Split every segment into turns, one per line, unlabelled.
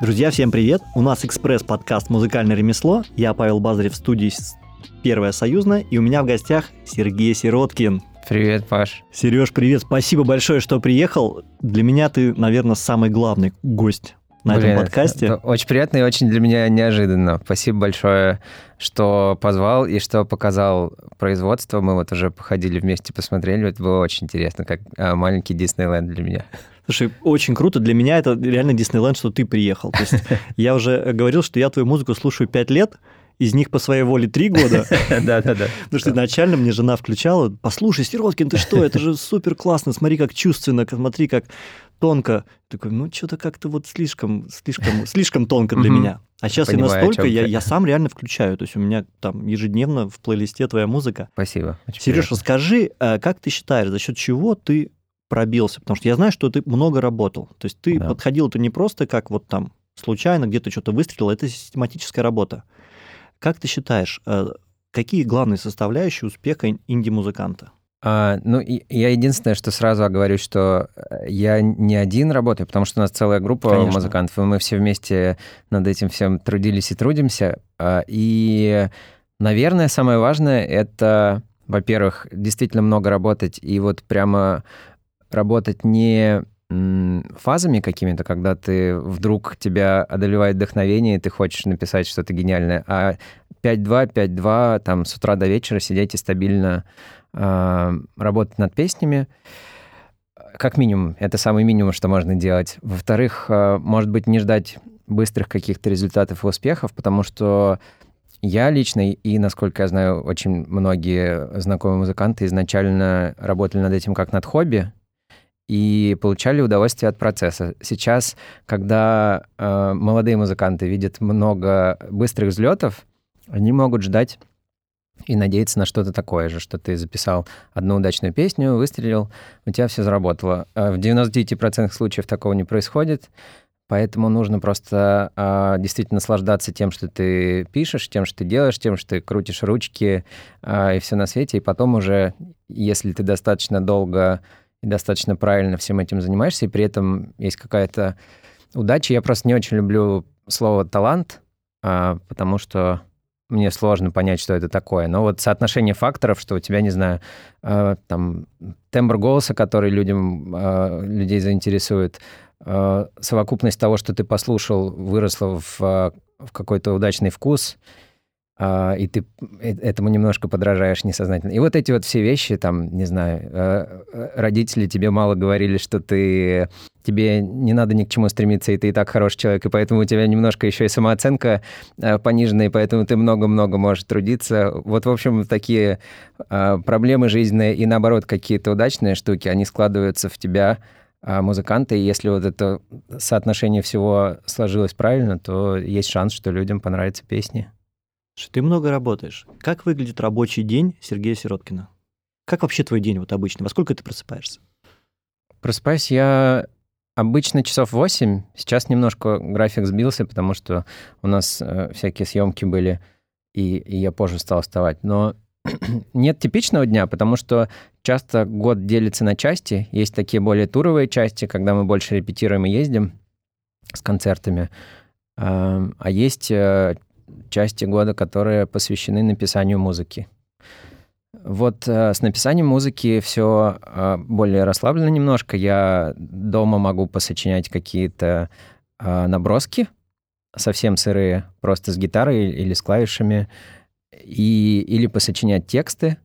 Друзья, всем привет! У нас экспресс-подкаст «Музыкальное ремесло». Я Павел Базарев в студии «Первая союзная», и у меня в гостях Сергей Сироткин.
Привет, Паш.
Сереж, привет. Спасибо большое, что приехал. Для меня ты, наверное, самый главный гость на Блин, этом подкасте.
Очень приятно и очень для меня неожиданно. Спасибо большое, что позвал и что показал производство. Мы вот уже походили вместе, посмотрели. Это было очень интересно, как а, маленький Диснейленд для меня.
Слушай, очень круто. Для меня это реально Диснейленд, что ты приехал. То есть я уже говорил, что я твою музыку слушаю пять лет, из них по своей воле три года.
Да-да-да.
Потому что изначально мне жена включала, послушай, Сироткин, ты что, это же супер классно, смотри, как чувственно, смотри, как тонко. Такой, ну, что-то как-то вот слишком, слишком, слишком тонко для меня. А сейчас я настолько, я, я сам реально включаю. То есть у меня там ежедневно в плейлисте твоя музыка.
Спасибо.
Сереж, расскажи, э, как ты считаешь, за счет чего ты пробился? Потому что я знаю, что ты много работал. То есть ты да. подходил это не просто как вот там случайно где-то что-то выстрелил, это систематическая работа. Как ты считаешь, э, какие главные составляющие успеха инди-музыканта?
А, ну, я единственное, что сразу оговорюсь, что э, я не один работаю, потому что у нас целая группа Конечно. музыкантов, и мы все вместе над этим всем трудились и трудимся. А, и, наверное, самое важное — это, во-первых, действительно много работать, и вот прямо работать не фазами какими-то, когда ты вдруг тебя одолевает вдохновение, и ты хочешь написать что-то гениальное, а 5-2, 5-2, там с утра до вечера сидеть и стабильно э, работать над песнями, как минимум, это самый минимум, что можно делать. Во-вторых, э, может быть, не ждать быстрых каких-то результатов и успехов, потому что я лично и, насколько я знаю, очень многие знакомые музыканты изначально работали над этим как над хобби, и получали удовольствие от процесса. Сейчас, когда э, молодые музыканты видят много быстрых взлетов, они могут ждать и надеяться на что-то такое же, что ты записал одну удачную песню, выстрелил, у тебя все заработало. А в 99% случаев такого не происходит, поэтому нужно просто э, действительно наслаждаться тем, что ты пишешь, тем, что ты делаешь, тем, что ты крутишь ручки э, и все на свете, и потом уже, если ты достаточно долго и достаточно правильно всем этим занимаешься, и при этом есть какая-то удача. Я просто не очень люблю слово «талант», а, потому что мне сложно понять, что это такое. Но вот соотношение факторов, что у тебя, не знаю, а, там тембр голоса, который людям, а, людей заинтересует, совокупность того, что ты послушал, выросла в, в какой-то удачный вкус — и ты э, этому немножко подражаешь несознательно. И вот эти вот все вещи, там, не знаю, э, э, родители тебе мало говорили, что ты тебе не надо ни к чему стремиться, и ты и так хороший человек, и поэтому у тебя немножко еще и самооценка понижена, и поэтому ты много-много можешь трудиться. Вот, в общем, такие проблемы жизненные и, наоборот, какие-то удачные штуки, они складываются в тебя, музыканта, и если вот это соотношение всего сложилось правильно, то есть шанс, что людям понравятся песни
что ты много работаешь. Как выглядит рабочий день Сергея Сироткина? Как вообще твой день вот обычно? Во сколько ты просыпаешься?
Просыпаюсь я обычно часов 8. Сейчас немножко график сбился, потому что у нас э, всякие съемки были, и, и я позже стал вставать. Но нет типичного дня, потому что часто год делится на части. Есть такие более туровые части, когда мы больше репетируем и ездим с концертами. А есть э, части года, которые посвящены написанию музыки. Вот э, с написанием музыки все э, более расслаблено немножко. Я дома могу посочинять какие-то э, наброски, совсем сырые, просто с гитарой или с клавишами, и, или посочинять тексты,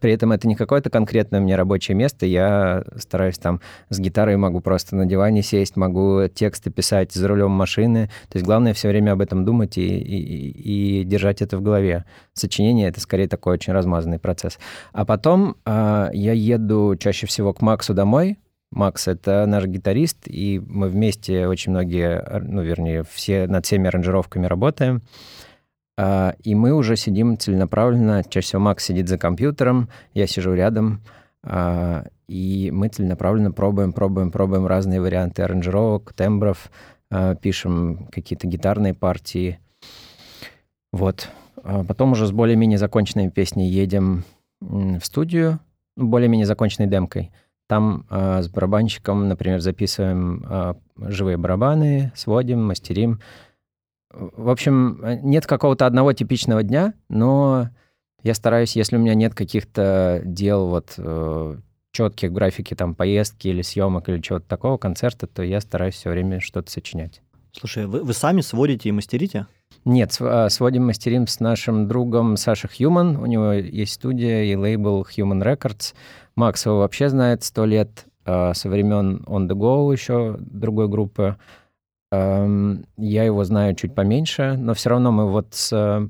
при этом это не какое-то конкретное мне рабочее место. Я стараюсь там с гитарой могу просто на диване сесть, могу тексты писать за рулем машины. То есть главное все время об этом думать и, и, и держать это в голове. Сочинение — это скорее такой очень размазанный процесс. А потом э, я еду чаще всего к Максу домой, Макс — это наш гитарист, и мы вместе очень многие, ну, вернее, все над всеми аранжировками работаем. И мы уже сидим целенаправленно. Чаще всего Макс сидит за компьютером, я сижу рядом, а, и мы целенаправленно пробуем, пробуем, пробуем разные варианты аранжировок, тембров, а, пишем какие-то гитарные партии. Вот. Потом уже с более-менее законченными песней едем в студию, более-менее законченной демкой. Там э, с барабанщиком, например, записываем э, живые барабаны, сводим, мастерим. В общем, нет какого-то одного типичного дня, но я стараюсь, если у меня нет каких-то дел вот э, четких графики там поездки или съемок или чего-то такого, концерта, то я стараюсь все время что-то сочинять.
Слушай, вы, вы сами сводите и мастерите?
Нет, а, сводим мастерим с нашим другом Сашей Хьюман. У него есть студия и лейбл Human Records. Макс его вообще знает сто лет а, со времен On The Go еще другой группы. Я его знаю чуть поменьше, но все равно мы вот с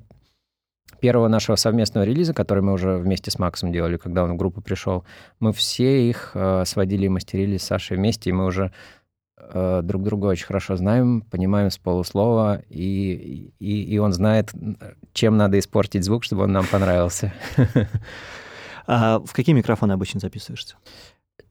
первого нашего совместного релиза, который мы уже вместе с Максом делали, когда он в группу пришел, мы все их а, сводили и мастерили с Сашей вместе, и мы уже э, друг друга очень хорошо знаем, понимаем с полуслова, и, и, и он знает, чем надо испортить звук, чтобы он нам понравился.
А в какие микрофоны обычно записываешься?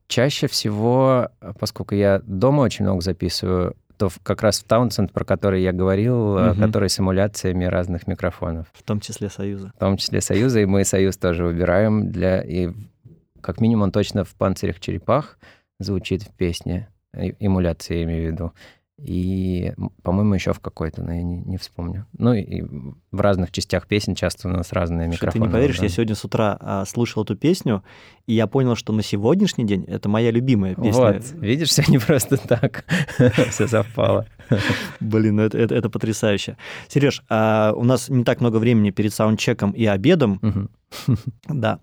Чаще всего, поскольку я дома очень много записываю, то как раз в Townsend, про который я говорил, угу. который с эмуляциями разных микрофонов.
В том числе Союза.
В том числе Союза, и мы Союз тоже выбираем для... И как минимум он точно в «Панцирях черепах» звучит в песне эмуляции, я имею в виду. И, по-моему, еще в какой-то, но я не, не вспомню. Ну, и в разных частях песен часто у нас разные микрофоны.
Что ты не поверишь, да? я сегодня с утра а, слушал эту песню, и я понял, что на сегодняшний день это моя любимая песня.
Вот, видишь, все не просто так, все совпало.
Блин, ну это, это, это потрясающе. Сереж, а у нас не так много времени перед саундчеком и обедом. Да.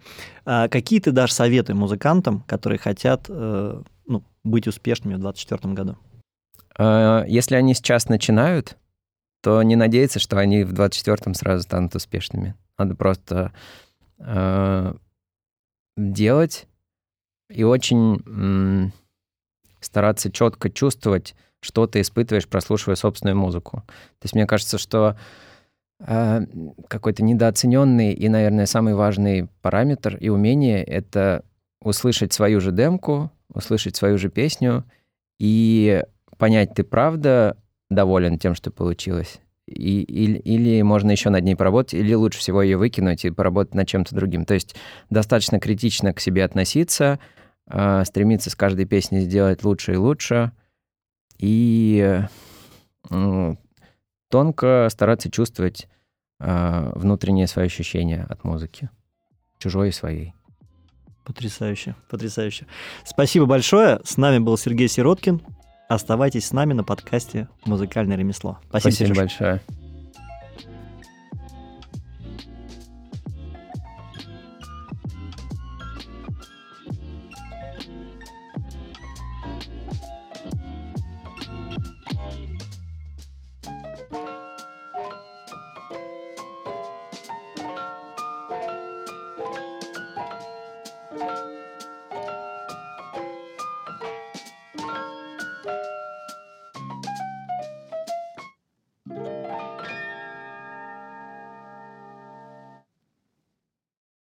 А какие ты дашь советы музыкантам, которые хотят э, ну, быть успешными в 2024 году?
А, если они сейчас начинают, то не надеяться, что они в 24-м сразу станут успешными. Надо просто э, делать и очень э, стараться четко чувствовать, что ты испытываешь, прослушивая собственную музыку. То есть мне кажется, что э, какой-то недооцененный и, наверное, самый важный параметр и умение — это услышать свою же демку, услышать свою же песню и понять, ты правда доволен тем, что получилось, и, или, или можно еще над ней поработать, или лучше всего ее выкинуть и поработать над чем-то другим. То есть достаточно критично к себе относиться, э, стремиться с каждой песней сделать лучше и лучше, и э, тонко стараться чувствовать э, внутренние свои ощущения от музыки, чужой и своей.
Потрясающе, потрясающе. Спасибо большое. С нами был Сергей Сироткин. Оставайтесь с нами на подкасте «Музыкальное ремесло».
Спасибо, Спасибо большое.